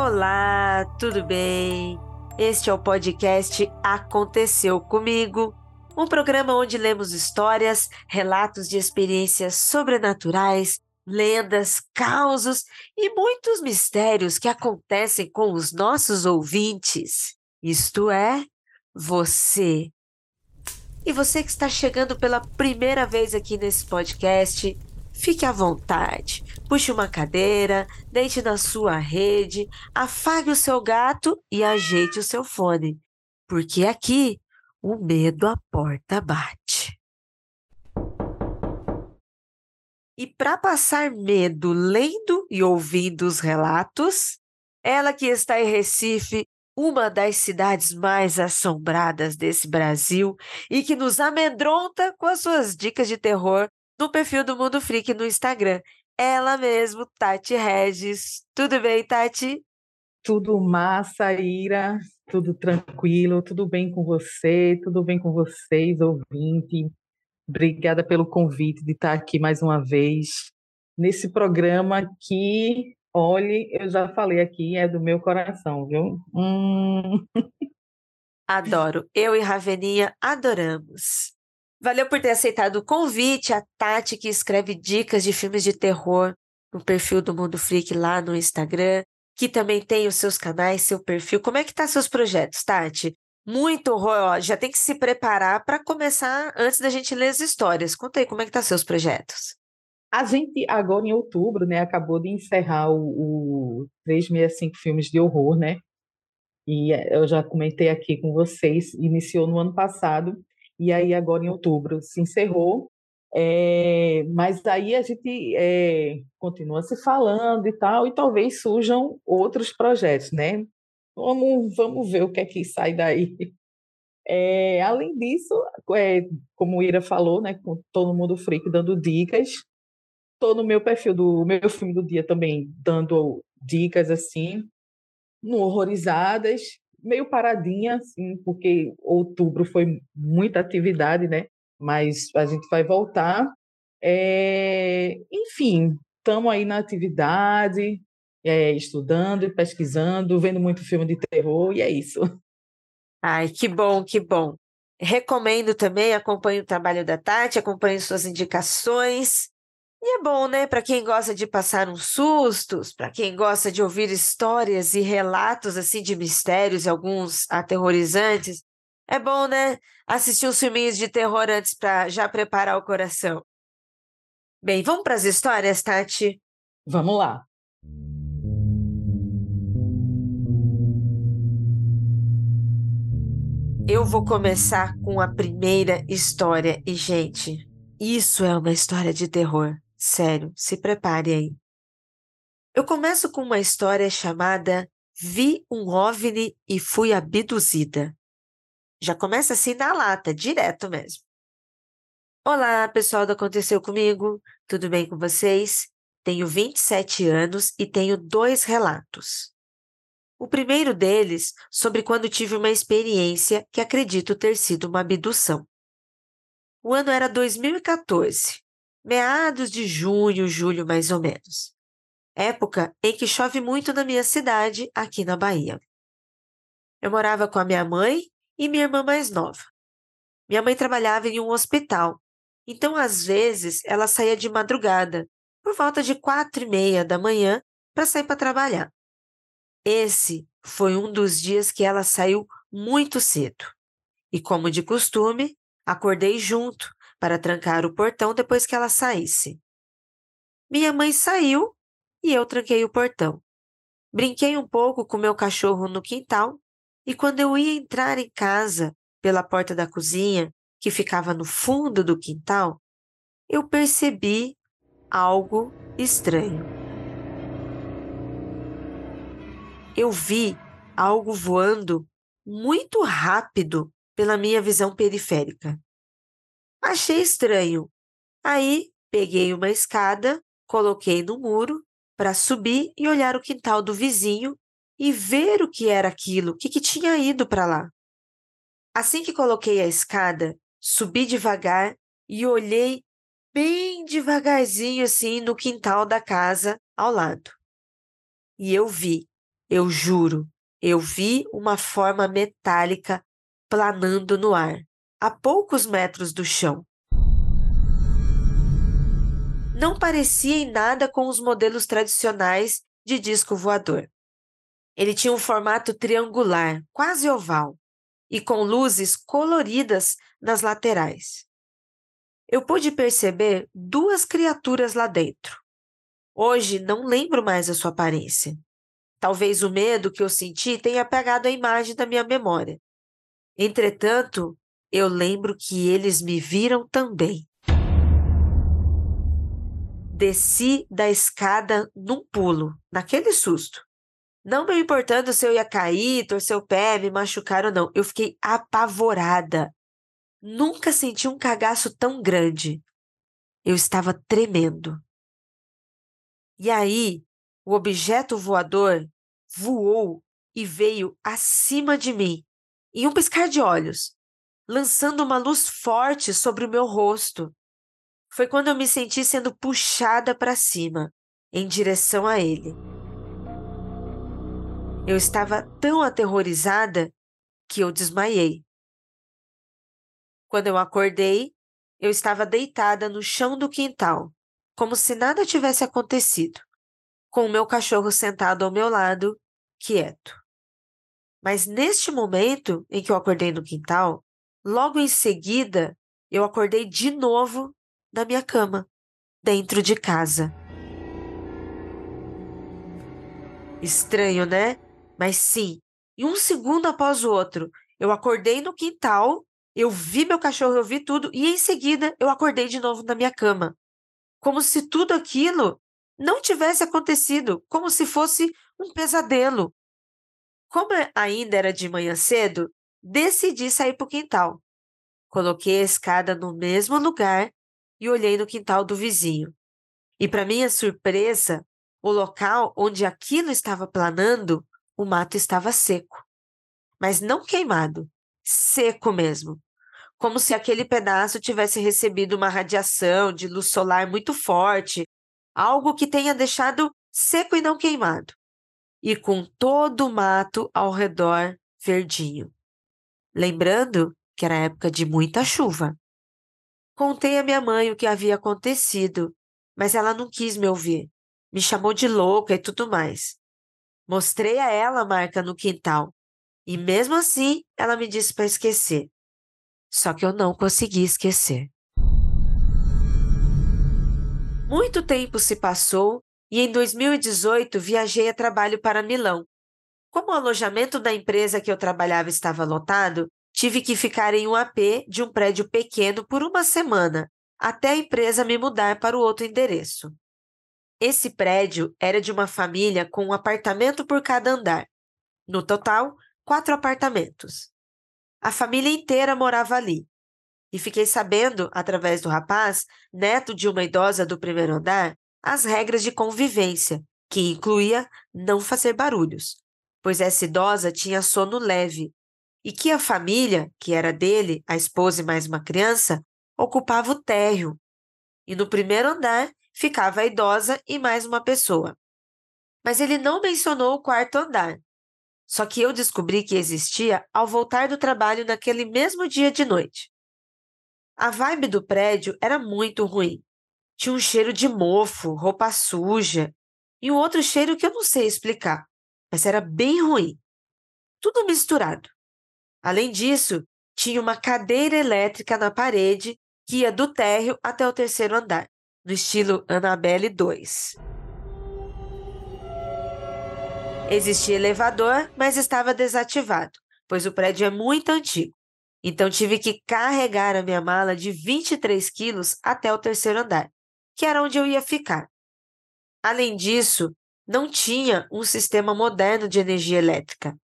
Olá, tudo bem? Este é o podcast Aconteceu Comigo, um programa onde lemos histórias, relatos de experiências sobrenaturais, lendas, causos e muitos mistérios que acontecem com os nossos ouvintes. Isto é, você. E você que está chegando pela primeira vez aqui nesse podcast, Fique à vontade. Puxe uma cadeira, deite na sua rede, afague o seu gato e ajeite o seu fone, porque aqui o medo à porta bate. E para passar medo lendo e ouvindo os relatos, ela que está em Recife, uma das cidades mais assombradas desse Brasil e que nos amedronta com as suas dicas de terror no perfil do Mundo Freak no Instagram. Ela mesmo, Tati Regis. Tudo bem, Tati? Tudo massa, Ira. Tudo tranquilo, tudo bem com você, tudo bem com vocês, ouvinte. Obrigada pelo convite de estar aqui mais uma vez nesse programa que, olhe, eu já falei aqui, é do meu coração, viu? Hum. Adoro. Eu e Raveninha adoramos. Valeu por ter aceitado o convite, a Tati, que escreve dicas de filmes de terror no perfil do Mundo Freak lá no Instagram, que também tem os seus canais, seu perfil. Como é que tá seus projetos, Tati? Muito horror, já tem que se preparar para começar antes da gente ler as histórias. Conta aí como é que tá seus projetos. A gente, agora em outubro, né, acabou de encerrar o, o 365 Filmes de Horror, né? E eh, eu já comentei aqui com vocês, iniciou no ano passado, e aí agora em outubro se encerrou, é, mas aí a gente é, continua se falando e tal, e talvez surjam outros projetos, né? Vamos, vamos ver o que é que sai daí. É, além disso, é, como o Ira falou, né, com todo mundo freak dando dicas, estou no meu perfil do meu filme do dia também dando dicas assim, no Horrorizadas, meio paradinha, assim, porque outubro foi muita atividade, né? Mas a gente vai voltar. É... Enfim, estamos aí na atividade, é, estudando, pesquisando, vendo muito filme de terror, e é isso. Ai, que bom, que bom. Recomendo também, acompanhe o trabalho da Tati, acompanhe suas indicações. E é bom, né, para quem gosta de passar uns sustos, para quem gosta de ouvir histórias e relatos assim de mistérios e alguns aterrorizantes. É bom, né, assistir uns filminhos de terror antes para já preparar o coração. Bem, vamos para as histórias, Tati? Vamos lá. Eu vou começar com a primeira história e, gente, isso é uma história de terror. Sério, se prepare aí. Eu começo com uma história chamada Vi um OVNI e fui abduzida. Já começa assim na lata, direto mesmo. Olá, pessoal do Aconteceu Comigo, tudo bem com vocês? Tenho 27 anos e tenho dois relatos. O primeiro deles sobre quando tive uma experiência que acredito ter sido uma abdução. O ano era 2014 meados de junho, julho mais ou menos. Época em que chove muito na minha cidade, aqui na Bahia. Eu morava com a minha mãe e minha irmã mais nova. Minha mãe trabalhava em um hospital, então às vezes ela saía de madrugada, por volta de quatro e meia da manhã, para sair para trabalhar. Esse foi um dos dias que ela saiu muito cedo. E como de costume, acordei junto para trancar o portão depois que ela saísse. Minha mãe saiu e eu tranquei o portão. Brinquei um pouco com meu cachorro no quintal e quando eu ia entrar em casa pela porta da cozinha, que ficava no fundo do quintal, eu percebi algo estranho. Eu vi algo voando muito rápido pela minha visão periférica. Achei estranho. Aí peguei uma escada, coloquei no muro para subir e olhar o quintal do vizinho e ver o que era aquilo, o que, que tinha ido para lá. Assim que coloquei a escada, subi devagar e olhei bem devagarzinho assim no quintal da casa ao lado. E eu vi Eu juro, eu vi uma forma metálica planando no ar, a poucos metros do chão. Não parecia em nada com os modelos tradicionais de disco voador. Ele tinha um formato triangular, quase oval, e com luzes coloridas nas laterais. Eu pude perceber duas criaturas lá dentro. Hoje não lembro mais a sua aparência. Talvez o medo que eu senti tenha apagado a imagem da minha memória. Entretanto, eu lembro que eles me viram também. Desci da escada num pulo, naquele susto. Não me importando se eu ia cair, torcer o pé, me machucar ou não. Eu fiquei apavorada. Nunca senti um cagaço tão grande. Eu estava tremendo. E aí, o objeto voador voou e veio acima de mim, em um piscar de olhos, lançando uma luz forte sobre o meu rosto. Foi quando eu me senti sendo puxada para cima, em direção a ele. Eu estava tão aterrorizada que eu desmaiei. Quando eu acordei, eu estava deitada no chão do quintal, como se nada tivesse acontecido com o meu cachorro sentado ao meu lado, quieto. Mas neste momento em que eu acordei no quintal, logo em seguida eu acordei de novo na minha cama, dentro de casa. Estranho, né? Mas sim, em um segundo após o outro, eu acordei no quintal, eu vi meu cachorro, eu vi tudo, e em seguida eu acordei de novo na minha cama. Como se tudo aquilo não tivesse acontecido, como se fosse um pesadelo. Como ainda era de manhã cedo, decidi sair para o quintal. Coloquei a escada no mesmo lugar e olhei no quintal do vizinho. E, para minha surpresa, o local onde aquilo estava planando, o mato estava seco. Mas não queimado, seco mesmo. Como se aquele pedaço tivesse recebido uma radiação de luz solar muito forte algo que tenha deixado seco e não queimado, e com todo o mato ao redor verdinho. Lembrando que era época de muita chuva. Contei a minha mãe o que havia acontecido, mas ela não quis me ouvir. Me chamou de louca e tudo mais. Mostrei a ela a marca no quintal, e mesmo assim ela me disse para esquecer. Só que eu não consegui esquecer. Muito tempo se passou e em 2018 viajei a trabalho para Milão. Como o alojamento da empresa que eu trabalhava estava lotado, tive que ficar em um AP de um prédio pequeno por uma semana, até a empresa me mudar para o outro endereço. Esse prédio era de uma família com um apartamento por cada andar. No total, quatro apartamentos. A família inteira morava ali, e fiquei sabendo, através do rapaz, neto de uma idosa do primeiro andar, as regras de convivência, que incluía não fazer barulhos, pois essa idosa tinha sono leve, e que a família, que era dele, a esposa e mais uma criança, ocupava o térreo. E no primeiro andar ficava a idosa e mais uma pessoa. Mas ele não mencionou o quarto andar. Só que eu descobri que existia ao voltar do trabalho naquele mesmo dia de noite. A vibe do prédio era muito ruim. Tinha um cheiro de mofo, roupa suja e um outro cheiro que eu não sei explicar, mas era bem ruim. Tudo misturado. Além disso, tinha uma cadeira elétrica na parede que ia do térreo até o terceiro andar, no estilo Annabelle 2. Existia elevador, mas estava desativado, pois o prédio é muito antigo. Então tive que carregar a minha mala de 23 quilos até o terceiro andar, que era onde eu ia ficar. Além disso, não tinha um sistema moderno de energia elétrica.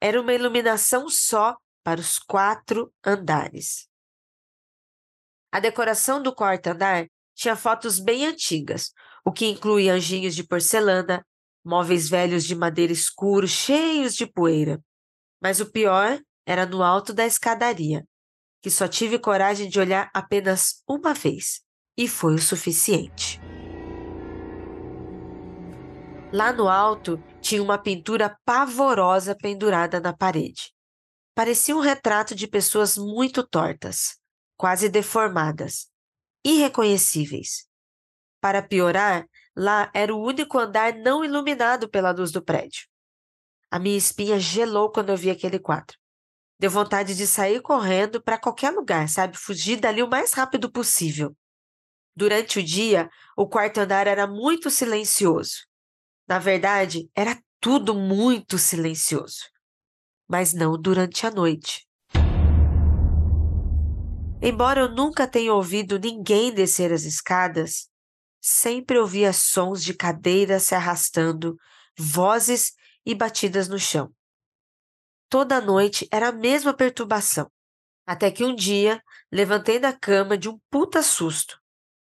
Era uma iluminação só para os quatro andares. A decoração do quarto andar tinha fotos bem antigas, o que incluía anjinhos de porcelana, móveis velhos de madeira escuro cheios de poeira. Mas o pior era no alto da escadaria, que só tive coragem de olhar apenas uma vez, e foi o suficiente. Lá no alto tinha uma pintura pavorosa pendurada na parede. Parecia um retrato de pessoas muito tortas, quase deformadas, irreconhecíveis. Para piorar, lá era o único andar não iluminado pela luz do prédio. A minha espinha gelou quando eu vi aquele quadro. Deu vontade de sair correndo para qualquer lugar, sabe? Fugir dali o mais rápido possível. Durante o dia, o quarto andar era muito silencioso. Na verdade, era tudo muito silencioso. Mas não durante a noite. Embora eu nunca tenha ouvido ninguém descer as escadas, sempre ouvia sons de cadeiras se arrastando, vozes e batidas no chão. Toda noite era a mesma perturbação. Até que um dia levantei da cama de um puta susto.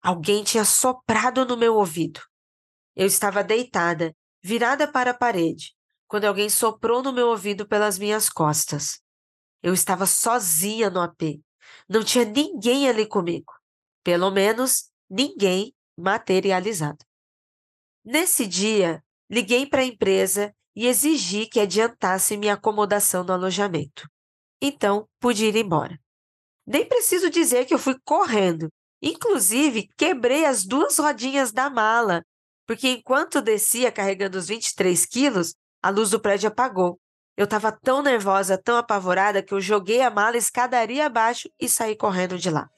Alguém tinha soprado no meu ouvido. Eu estava deitada, virada para a parede, quando alguém soprou no meu ouvido pelas minhas costas. Eu estava sozinha no AP. Não tinha ninguém ali comigo. Pelo menos ninguém materializado. Nesse dia, liguei para a empresa e exigi que adiantasse minha acomodação no alojamento. Então, pude ir embora. Nem preciso dizer que eu fui correndo. Inclusive, quebrei as duas rodinhas da mala, porque enquanto descia carregando os 23 quilos, a luz do prédio apagou. Eu estava tão nervosa, tão apavorada, que eu joguei a mala escadaria abaixo e saí correndo de lá.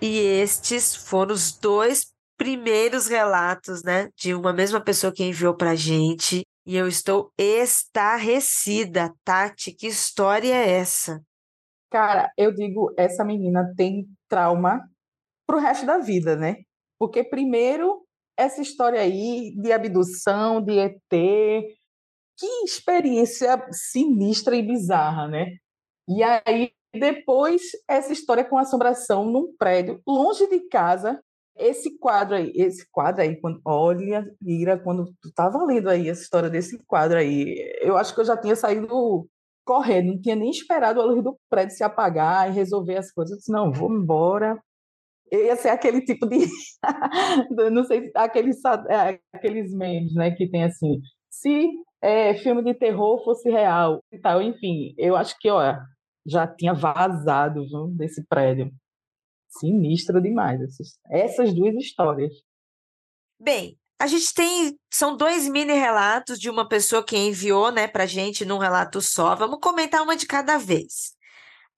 E estes foram os dois primeiros relatos, né, de uma mesma pessoa que enviou para gente. E eu estou estarrecida, Tati. Que história é essa? Cara, eu digo, essa menina tem trauma pro resto da vida, né? Porque primeiro essa história aí de abdução, de ET, que experiência sinistra e bizarra, né? E aí depois, essa história com assombração num prédio, longe de casa. Esse quadro aí, esse quadro aí, quando, olha, Ira, quando tu estava lendo aí essa história desse quadro aí, eu acho que eu já tinha saído correndo, não tinha nem esperado a luz do prédio se apagar e resolver as coisas. Eu disse, não, vou embora. Eu ia ser aquele tipo de. não sei, aqueles, é, aqueles memes, né, que tem assim. Se é, filme de terror fosse real e tal, enfim, eu acho que, olha, já tinha vazado viu, desse prédio. Sinistro demais essas, essas duas histórias. Bem, a gente tem. São dois mini relatos de uma pessoa que enviou né, para gente num relato só. Vamos comentar uma de cada vez.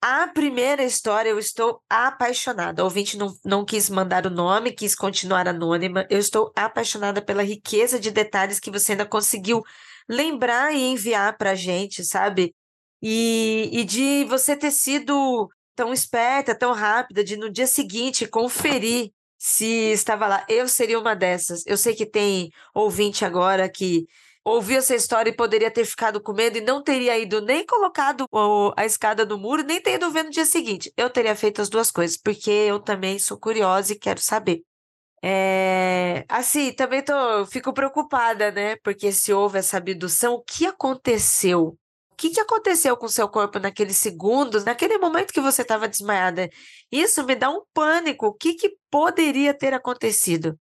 A primeira história, eu estou apaixonada. O ouvinte não, não quis mandar o nome, quis continuar anônima. Eu estou apaixonada pela riqueza de detalhes que você ainda conseguiu lembrar e enviar para a gente, sabe? E, e de você ter sido tão esperta, tão rápida, de no dia seguinte conferir se estava lá. Eu seria uma dessas. Eu sei que tem ouvinte agora que ouviu essa história e poderia ter ficado com medo e não teria ido nem colocado a escada no muro, nem ter ido ver no dia seguinte. Eu teria feito as duas coisas, porque eu também sou curiosa e quero saber. É, assim, também tô, fico preocupada, né? Porque se houve essa abdução, o que aconteceu? Que, que aconteceu com o seu corpo naqueles segundos, naquele momento que você estava desmaiada? Isso me dá um pânico. O que, que poderia ter acontecido?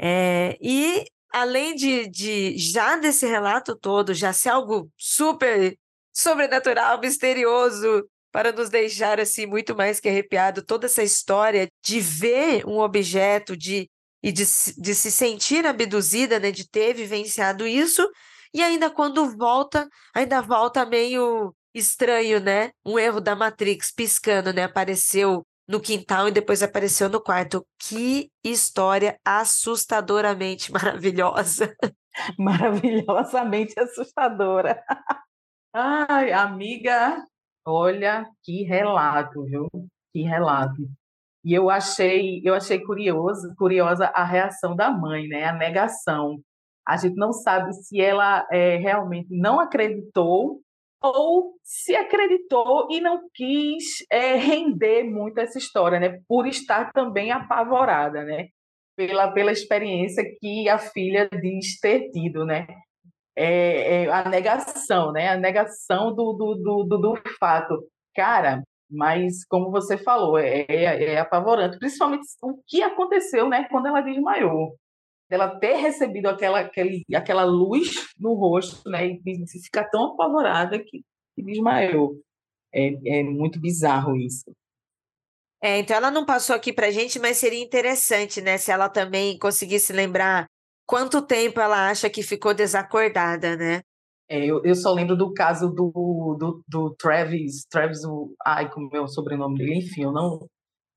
É, e além de, de já desse relato todo, já ser algo super sobrenatural, misterioso, para nos deixar assim muito mais que arrepiado, toda essa história de ver um objeto, de e de, de se sentir abduzida, né, de ter vivenciado isso, e ainda quando volta, ainda volta meio estranho, né? Um erro da Matrix piscando, né? Apareceu no quintal e depois apareceu no quarto. Que história assustadoramente maravilhosa. Maravilhosamente assustadora. Ai, amiga, olha que relato, viu? Que relato. E eu achei, eu achei curioso, curiosa a reação da mãe, né? A negação a gente não sabe se ela é, realmente não acreditou ou se acreditou e não quis é, render muito essa história, né? Por estar também apavorada, né? pela, pela experiência que a filha diz ter tido, né? É, é a negação, né? A negação do, do, do, do, do fato. Cara, mas como você falou, é, é, é, apavorante, principalmente o que aconteceu, né, quando ela desmaiou. Ela ter recebido aquela, aquele, aquela luz no rosto, né, e ficar tão apavorada que, que desmaiou. É, é muito bizarro isso. É, então ela não passou aqui para gente, mas seria interessante, né, se ela também conseguisse lembrar quanto tempo ela acha que ficou desacordada, né? É, eu, eu, só lembro do caso do, do, do Travis, Travis, ai, como é o sobrenome dele, enfim, eu não,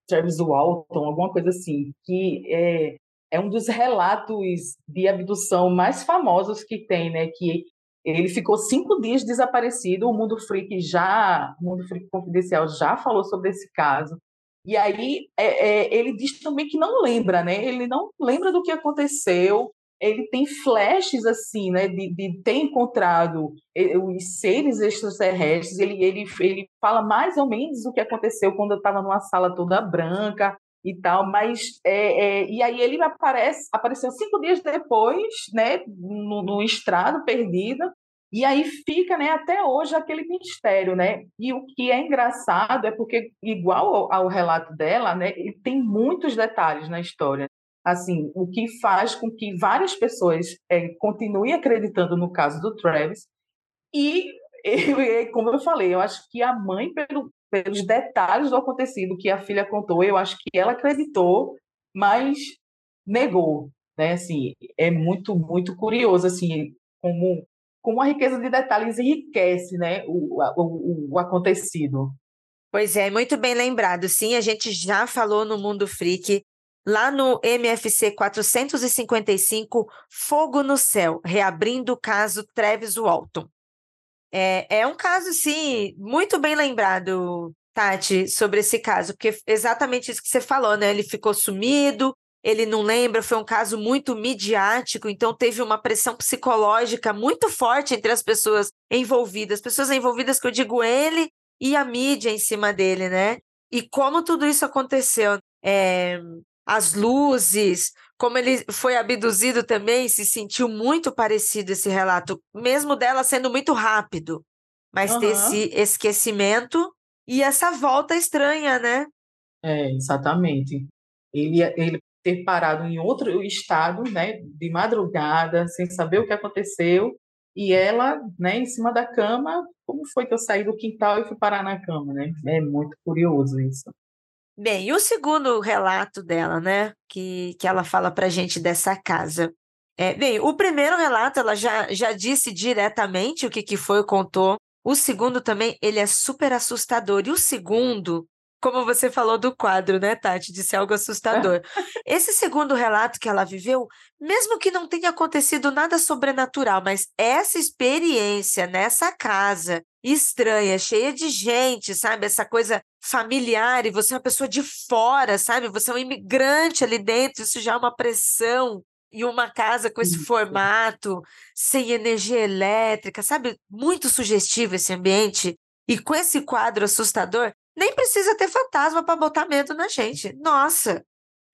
Travis Walton, alguma coisa assim, que é, é um dos relatos de abdução mais famosos que tem, né, que ele ficou cinco dias desaparecido, o Mundo Freak já, o Mundo Freak Confidencial já falou sobre esse caso, e aí é, é, ele diz também que não lembra, né, ele não lembra do que aconteceu, ele tem flashes assim, né, de, de ter encontrado os seres extraterrestres. Ele, ele, ele fala mais ou menos o que aconteceu quando eu estava numa sala toda branca e tal, mas é, é, e aí ele aparece, apareceu cinco dias depois, né, no, no estrado perdida. E aí fica, né, até hoje aquele mistério, né? E o que é engraçado é porque igual ao, ao relato dela, né, tem muitos detalhes na história assim, o que faz com que várias pessoas é, continuem acreditando no caso do Travis. E, como eu falei, eu acho que a mãe, pelo, pelos detalhes do acontecido que a filha contou, eu acho que ela acreditou, mas negou, né? Assim, é muito, muito curioso, assim, como, como a riqueza de detalhes enriquece, né, o, o, o acontecido. Pois é, muito bem lembrado. Sim, a gente já falou no Mundo Freak lá no MFC 455, Fogo no Céu, reabrindo o caso Travis Walton. É, é um caso, sim, muito bem lembrado, Tati, sobre esse caso, porque exatamente isso que você falou, né? Ele ficou sumido, ele não lembra, foi um caso muito midiático, então teve uma pressão psicológica muito forte entre as pessoas envolvidas, pessoas envolvidas que eu digo ele e a mídia em cima dele, né? E como tudo isso aconteceu. É, as luzes, como ele foi abduzido também, se sentiu muito parecido esse relato, mesmo dela sendo muito rápido, mas uhum. ter esse esquecimento e essa volta estranha, né? É, exatamente. Ele, ele ter parado em outro estado, né, de madrugada, sem saber o que aconteceu, e ela, né, em cima da cama, como foi que eu saí do quintal e fui parar na cama, né? É muito curioso isso. Bem, e o segundo relato dela, né, que, que ela fala para gente dessa casa. É, bem, o primeiro relato ela já, já disse diretamente o que, que foi, contou. O segundo também, ele é super assustador. E o segundo, como você falou do quadro, né, Tati, de ser algo assustador. Esse segundo relato que ela viveu, mesmo que não tenha acontecido nada sobrenatural, mas essa experiência nessa casa estranha, cheia de gente, sabe? Essa coisa familiar, e você é uma pessoa de fora, sabe? Você é um imigrante ali dentro, isso já é uma pressão. E uma casa com esse isso. formato, sem energia elétrica, sabe? Muito sugestivo esse ambiente. E com esse quadro assustador, nem precisa ter fantasma para botar medo na gente. Nossa!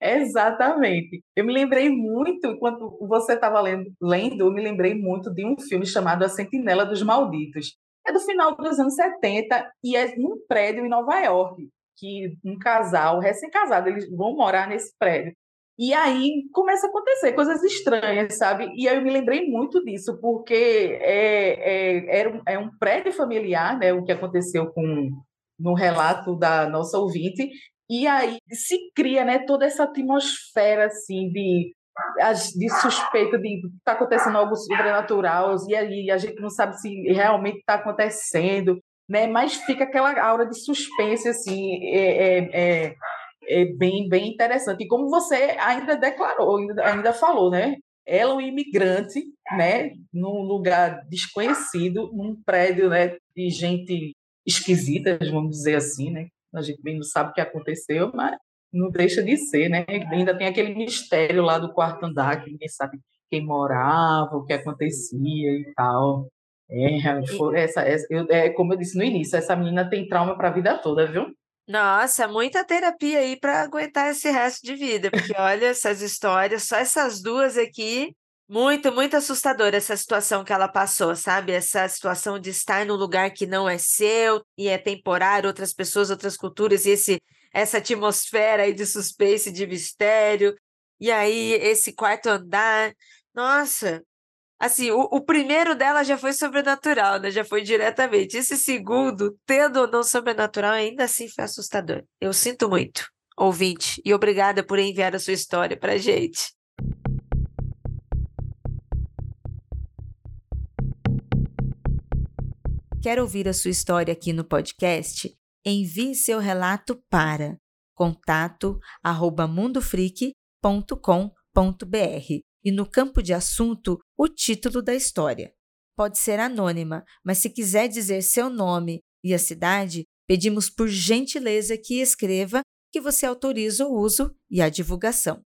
Exatamente. Eu me lembrei muito, enquanto você estava lendo, lendo, eu me lembrei muito de um filme chamado A Sentinela dos Malditos. É do final dos anos 70 e é num prédio em Nova York, que um casal recém-casado, eles vão morar nesse prédio. E aí começa a acontecer coisas estranhas, sabe? E aí eu me lembrei muito disso, porque é, é, era um, é um prédio familiar, né? O que aconteceu com no relato da nossa ouvinte, e aí se cria né, toda essa atmosfera assim de, de suspeita de tá acontecendo algo sobrenatural, e aí a gente não sabe se realmente está acontecendo, né? mas fica aquela aura de suspense assim, é, é, é, é, bem, bem interessante. E como você ainda declarou, ainda, ainda falou, né? Ela é um imigrante, né, num lugar desconhecido, num prédio, né, de gente esquisitas, vamos dizer assim, né? A gente bem não sabe o que aconteceu, mas não deixa de ser, né? Ainda tem aquele mistério lá do quarto andar, que ninguém sabe quem morava, o que acontecia e tal. É, essa, essa eu, é, como eu disse no início, essa menina tem trauma para a vida toda, viu? Nossa, muita terapia aí para aguentar esse resto de vida, porque olha essas histórias, só essas duas aqui, muito, muito assustadora essa situação que ela passou, sabe? Essa situação de estar num lugar que não é seu e é temporário, outras pessoas, outras culturas, e esse, essa atmosfera aí de suspense, de mistério, e aí esse quarto andar. Nossa, Assim, o, o primeiro dela já foi sobrenatural, né? Já foi diretamente. Esse segundo, tendo ou não sobrenatural, ainda assim foi assustador. Eu sinto muito, ouvinte, e obrigada por enviar a sua história pra gente. Quer ouvir a sua história aqui no podcast? Envie seu relato para contato@mundofreak.com.br e no campo de assunto o título da história. Pode ser anônima, mas se quiser dizer seu nome e a cidade, pedimos por gentileza que escreva que você autoriza o uso e a divulgação.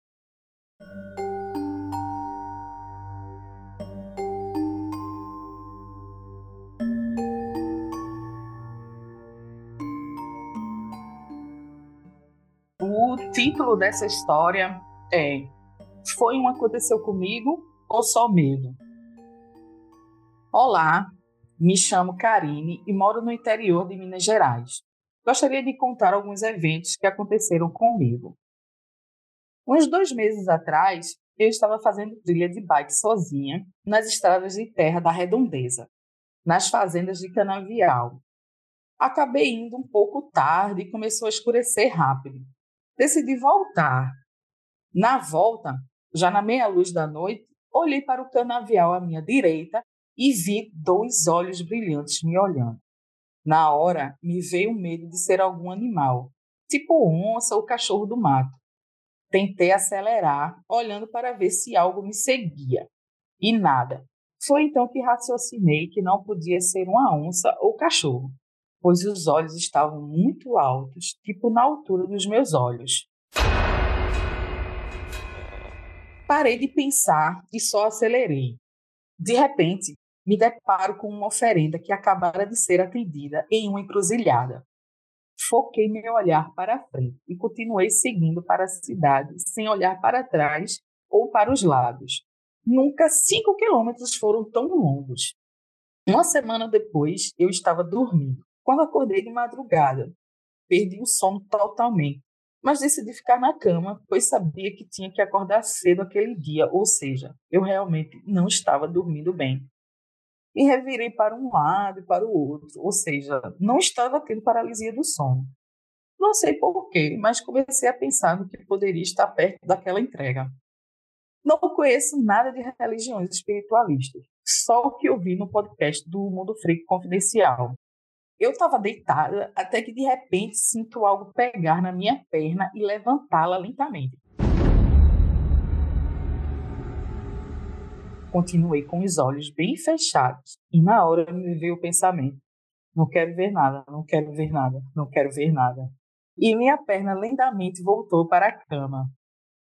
Título dessa história é foi um aconteceu comigo ou só medo? Olá, me chamo Karine e moro no interior de Minas Gerais. Gostaria de contar alguns eventos que aconteceram comigo. Uns dois meses atrás, eu estava fazendo trilha de bike sozinha nas estradas de terra da Redondeza, nas fazendas de Canavial. Acabei indo um pouco tarde e começou a escurecer rápido. Decidi voltar. Na volta, já na meia-luz da noite, olhei para o canavial à minha direita e vi dois olhos brilhantes me olhando. Na hora, me veio o medo de ser algum animal, tipo onça ou cachorro do mato. Tentei acelerar, olhando para ver se algo me seguia. E nada. Foi então que raciocinei que não podia ser uma onça ou cachorro, pois os olhos estavam muito altos, tipo na altura dos meus olhos. Parei de pensar e só acelerei. De repente, me deparo com uma oferenda que acabara de ser atendida em uma encruzilhada. Foquei meu olhar para frente e continuei seguindo para a cidade, sem olhar para trás ou para os lados. Nunca cinco quilômetros foram tão longos. Uma semana depois, eu estava dormindo. Quando acordei de madrugada, perdi o sono totalmente mas decidi ficar na cama, pois sabia que tinha que acordar cedo aquele dia, ou seja, eu realmente não estava dormindo bem. E revirei para um lado e para o outro, ou seja, não estava tendo paralisia do sono. Não sei porquê, mas comecei a pensar no que poderia estar perto daquela entrega. Não conheço nada de religiões espiritualistas, só o que eu vi no podcast do Mundo Freak Confidencial, eu estava deitada até que de repente sinto algo pegar na minha perna e levantá-la lentamente. Continuei com os olhos bem fechados e na hora me veio o pensamento: não quero ver nada, não quero ver nada, não quero ver nada. E minha perna lentamente voltou para a cama.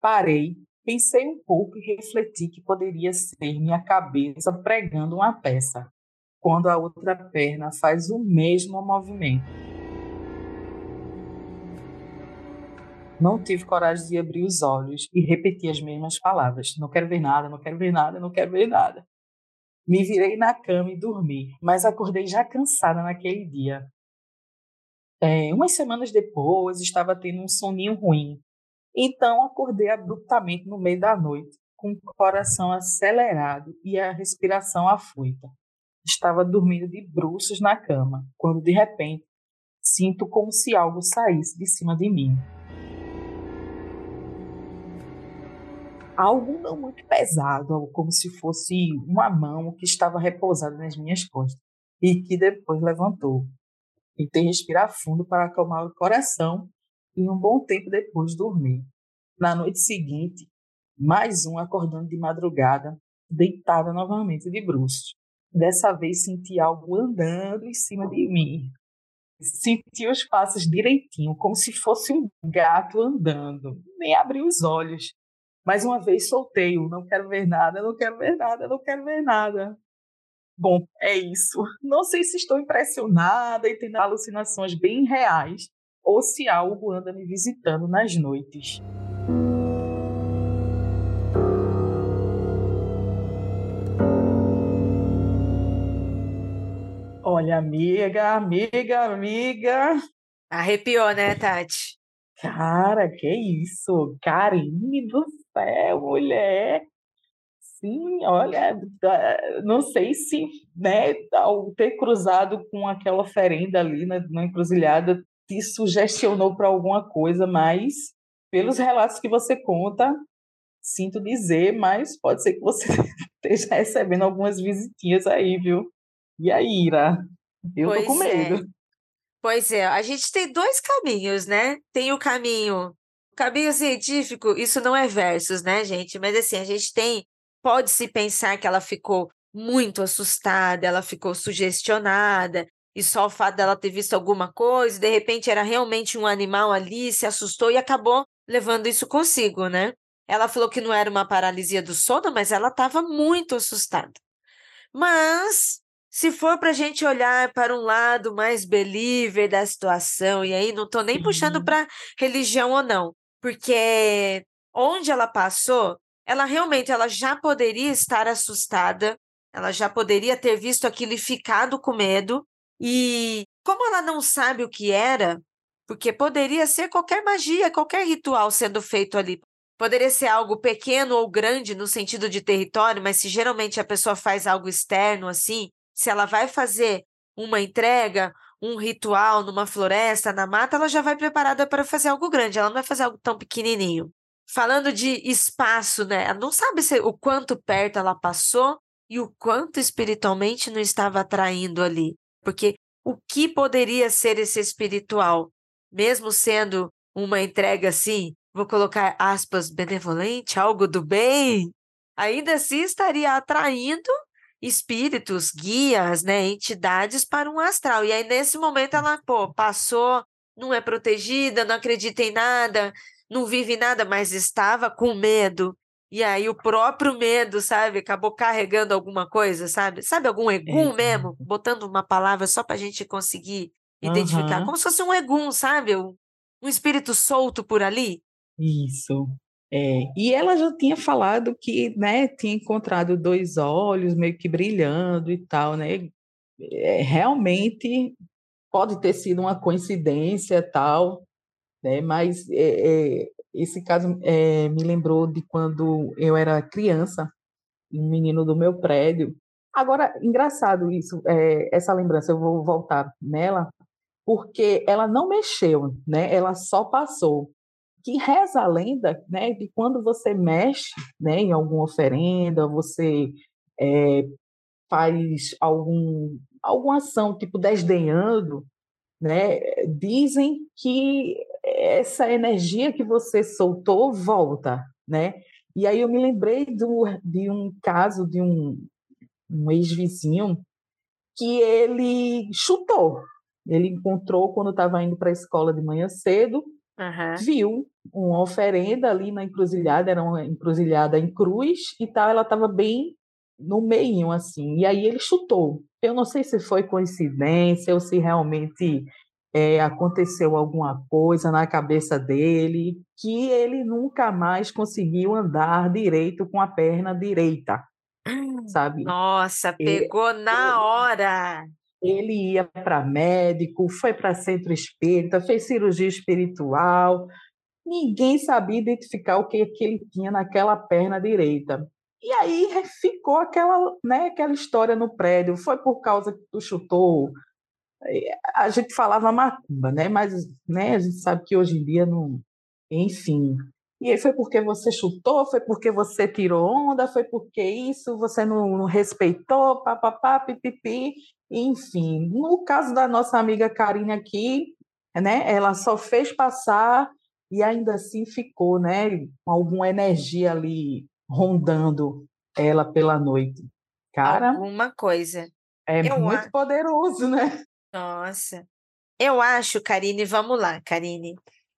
Parei, pensei um pouco e refleti que poderia ser minha cabeça pregando uma peça quando a outra perna faz o mesmo movimento. Não tive coragem de abrir os olhos e repetir as mesmas palavras. Não quero ver nada, não quero ver nada, não quero ver nada. Me virei na cama e dormi, mas acordei já cansada naquele dia. É, umas semanas depois, estava tendo um soninho ruim. Então, acordei abruptamente no meio da noite, com o coração acelerado e a respiração afoita. Estava dormindo de bruços na cama, quando de repente sinto como se algo saísse de cima de mim. Algo não muito pesado, como se fosse uma mão que estava repousada nas minhas costas e que depois levantou. Tentei respirar fundo para acalmar o coração e um bom tempo depois dormi. Na noite seguinte, mais um acordando de madrugada, deitada novamente de bruços. Dessa vez senti algo andando em cima de mim. Senti os passos direitinho, como se fosse um gato andando. Nem abri os olhos. Mais uma vez soltei o não quero ver nada, não quero ver nada, não quero ver nada. Bom, é isso. Não sei se estou impressionada e tendo alucinações bem reais, ou se algo anda me visitando nas noites. Olha, amiga, amiga, amiga. Arrepiou, né, Tati? Cara, que isso? Karine do céu, mulher. Sim, olha, não sei se, né, ao ter cruzado com aquela oferenda ali na, na encruzilhada te sugestionou para alguma coisa, mas pelos relatos que você conta, sinto dizer, mas pode ser que você esteja recebendo algumas visitinhas aí, viu? E aí, Ira? Eu pois tô com é. medo. É. Pois é, a gente tem dois caminhos, né? Tem o caminho, o caminho científico, isso não é versos, né, gente? Mas assim, a gente tem, pode-se pensar que ela ficou muito assustada, ela ficou sugestionada, e só o fato dela ter visto alguma coisa, de repente era realmente um animal ali, se assustou e acabou levando isso consigo, né? Ela falou que não era uma paralisia do sono, mas ela estava muito assustada. Mas se for para a gente olhar para um lado mais believer da situação, e aí não estou nem puxando para religião ou não, porque onde ela passou, ela realmente ela já poderia estar assustada, ela já poderia ter visto aquilo e ficado com medo, e como ela não sabe o que era, porque poderia ser qualquer magia, qualquer ritual sendo feito ali. Poderia ser algo pequeno ou grande no sentido de território, mas se geralmente a pessoa faz algo externo assim, se ela vai fazer uma entrega, um ritual numa floresta, na mata, ela já vai preparada para fazer algo grande, ela não vai fazer algo tão pequenininho. Falando de espaço, né? Ela não sabe se, o quanto perto ela passou e o quanto espiritualmente não estava atraindo ali. Porque o que poderia ser esse espiritual? Mesmo sendo uma entrega assim, vou colocar aspas, benevolente, algo do bem, ainda assim estaria atraindo espíritos, guias, né, entidades para um astral. E aí, nesse momento, ela, pô, passou, não é protegida, não acredita em nada, não vive nada, mas estava com medo. E aí o próprio medo, sabe, acabou carregando alguma coisa, sabe? Sabe algum egum é. mesmo? Botando uma palavra só para a gente conseguir identificar, uhum. como se fosse um egum, sabe? Um, um espírito solto por ali. Isso. É, e ela já tinha falado que, né, tinha encontrado dois olhos meio que brilhando e tal, né? É, realmente pode ter sido uma coincidência tal, né? Mas é, é esse caso é, me lembrou de quando eu era criança, um menino do meu prédio. Agora, engraçado isso, é, essa lembrança, eu vou voltar nela, porque ela não mexeu, né? Ela só passou que reza a lenda né, de quando você mexe né, em alguma oferenda, você é, faz algum, alguma ação, tipo desdenhando, né, dizem que essa energia que você soltou volta, né? E aí eu me lembrei do, de um caso de um, um ex-vizinho que ele chutou. Ele encontrou quando estava indo para a escola de manhã cedo, uhum. viu uma oferenda ali na encruzilhada, era uma encruzilhada em cruz e tal, ela estava bem no meio assim. E aí ele chutou. Eu não sei se foi coincidência ou se realmente é, aconteceu alguma coisa na cabeça dele que ele nunca mais conseguiu andar direito com a perna direita, sabe? Nossa, pegou ele, na hora. Ele ia para médico, foi para centro espírita, fez cirurgia espiritual, ninguém sabia identificar o que, que ele tinha naquela perna direita. E aí ficou aquela, né, aquela história no prédio. Foi por causa que tu chutou. A gente falava macumba, né? Mas né, a gente sabe que hoje em dia não. Enfim. E aí foi porque você chutou, foi porque você tirou onda, foi porque isso, você não, não respeitou, papapá, pipipi. Enfim, no caso da nossa amiga Karine aqui, né, ela só fez passar e ainda assim ficou, né, com alguma energia ali rondando ela pela noite. Cara, alguma coisa. É eu muito poderoso, né? Nossa. Eu acho, Karine, vamos lá, Karine.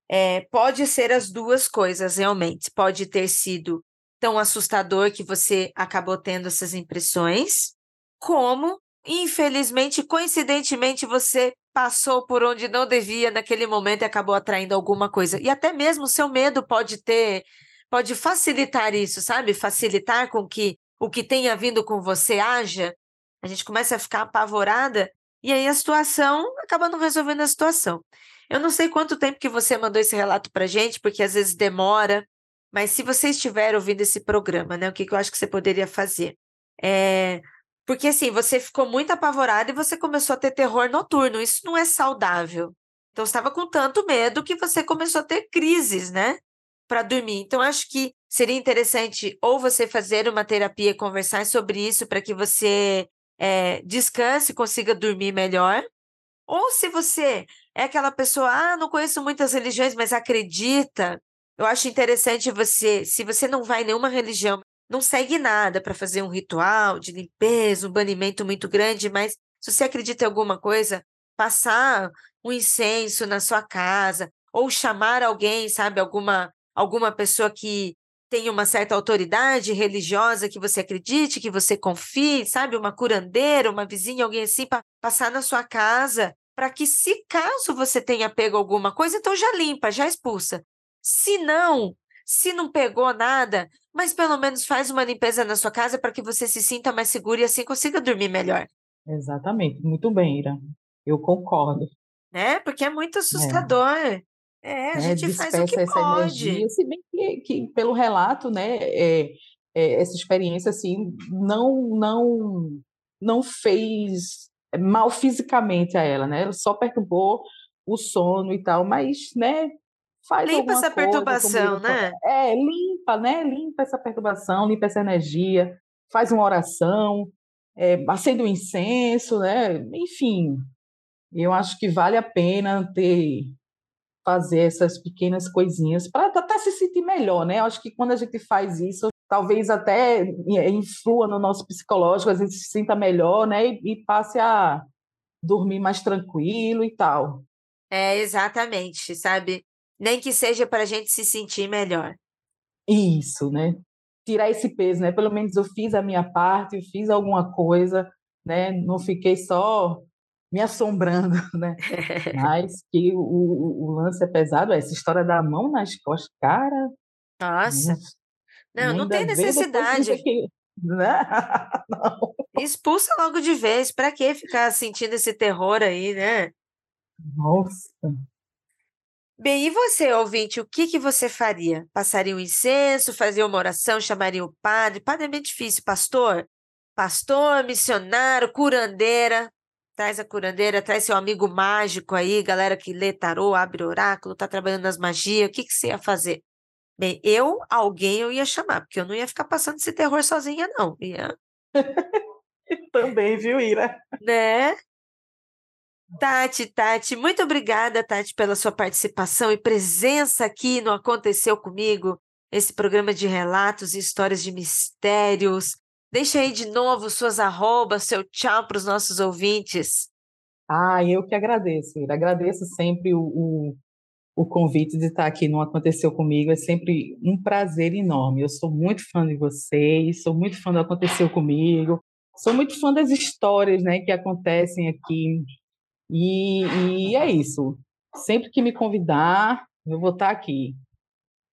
É, pode ser as duas coisas, realmente. Pode ter sido tão assustador que você acabou tendo essas impressões, como, infelizmente, coincidentemente, você passou por onde não devia naquele momento e acabou atraindo alguma coisa. E até mesmo o seu medo pode ter, pode facilitar isso, sabe? Facilitar com que o que tenha vindo com você haja. A gente começa a ficar apavorada e aí a situação acaba não resolvendo a situação. Eu não sei quanto tempo que você mandou esse relato para gente, porque às vezes demora, mas se você estiver ouvindo esse programa, né, o que, que eu acho que você poderia fazer? É, porque assim, você ficou muito apavorada e você começou a ter terror noturno. Isso não é saudável. Então, estava com tanto medo que você começou a ter crises, né? Para dormir. Então, acho que seria interessante ou você fazer uma terapia e conversar sobre isso para que você é, descanse e consiga dormir melhor. Ou se você é aquela pessoa, ah, não conheço muitas religiões, mas acredita. Eu acho interessante você, se você não vai em nenhuma religião, não segue nada para fazer um ritual de limpeza, um banimento muito grande, mas se você acredita em alguma coisa, passar um incenso na sua casa ou chamar alguém, sabe, alguma alguma pessoa que tenha uma certa autoridade religiosa que você acredite, que você confie, sabe, uma curandeira, uma vizinha, alguém assim para passar na sua casa, para que se caso você tenha pego alguma coisa, então já limpa, já expulsa. Se não, se não pegou nada, mas pelo menos faz uma limpeza na sua casa para que você se sinta mais seguro e assim consiga dormir melhor. Exatamente, muito bem, Ira. Eu concordo. Né? Porque é muito assustador. É, é a é, gente faz o que essa pode. Energia, se bem que, que pelo relato, né, é, é, essa experiência assim não não não fez mal fisicamente a ela, né? Ela só perturbou o sono e tal, mas, né, faz limpa essa coisa, perturbação, né? É, limpa, né? Limpa essa perturbação, limpa essa energia, faz uma oração, é, acende um incenso, né? Enfim, eu acho que vale a pena ter fazer essas pequenas coisinhas para até se sentir melhor, né? Eu acho que quando a gente faz isso, talvez até influa no nosso psicológico, a gente se sinta melhor, né? E, e passe a dormir mais tranquilo e tal. É, exatamente, sabe? Nem que seja para a gente se sentir melhor. Isso, né? Tirar esse peso, né? Pelo menos eu fiz a minha parte, eu fiz alguma coisa, né? Não fiquei só me assombrando, né? Mas que o, o, o, lance é pesado, essa história da mão nas costas, cara. Nossa. Não, não tem necessidade. Que... Né? Não. Expulsa logo de vez. Para que ficar sentindo esse terror aí, né? Nossa. Bem, e você, ouvinte, o que, que você faria? Passaria um incenso, faria uma oração, chamaria o padre? Padre é bem difícil, pastor? Pastor, missionário, curandeira. Traz a curandeira, traz seu amigo mágico aí, galera que lê tarô, abre oráculo, tá trabalhando nas magias. O que, que você ia fazer? Bem, eu, alguém eu ia chamar, porque eu não ia ficar passando esse terror sozinha, não. Ia... Também, viu, Ira? Né? Tati, Tati, muito obrigada, Tati, pela sua participação e presença aqui no Aconteceu Comigo, esse programa de relatos e histórias de mistérios. Deixa aí de novo suas arrobas, seu tchau para os nossos ouvintes. Ah, eu que agradeço, Ira. Agradeço sempre o, o, o, convite de estar aqui no Aconteceu Comigo. É sempre um prazer enorme. Eu sou muito fã de vocês, sou muito fã do Aconteceu Comigo, sou muito fã das histórias né, que acontecem aqui e, e é isso. Sempre que me convidar, eu vou estar aqui.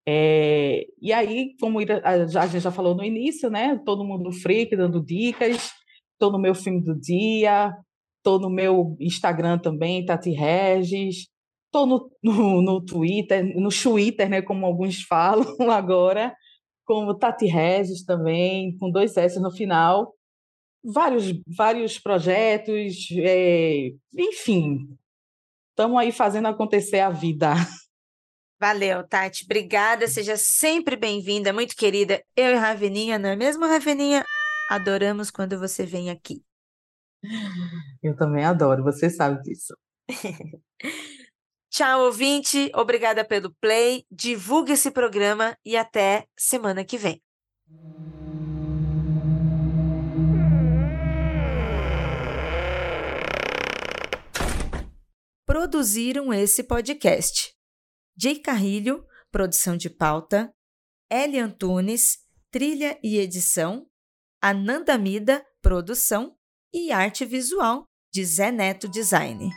É, e aí, como a gente já falou no início, né? Todo mundo freak dando dicas. Estou no meu filme do dia, estou no meu Instagram também, Tati Regis. Estou no, no, no, Twitter, no Twitter, né? Como alguns falam agora, como Tati Regis também, com dois S no final vários, vários projetos, é, enfim, estamos aí fazendo acontecer a vida. Valeu, Tati. Obrigada. Seja sempre bem-vinda, muito querida. Eu e Raveninha, não é mesmo, Raveninha? Adoramos quando você vem aqui. Eu também adoro, você sabe disso. Tchau, ouvinte. Obrigada pelo play. Divulgue esse programa e até semana que vem. produziram esse podcast. Jay Carrilho, produção de pauta, Eli Antunes, trilha e edição, Ananda Mida, produção e arte visual de Zé Neto Design.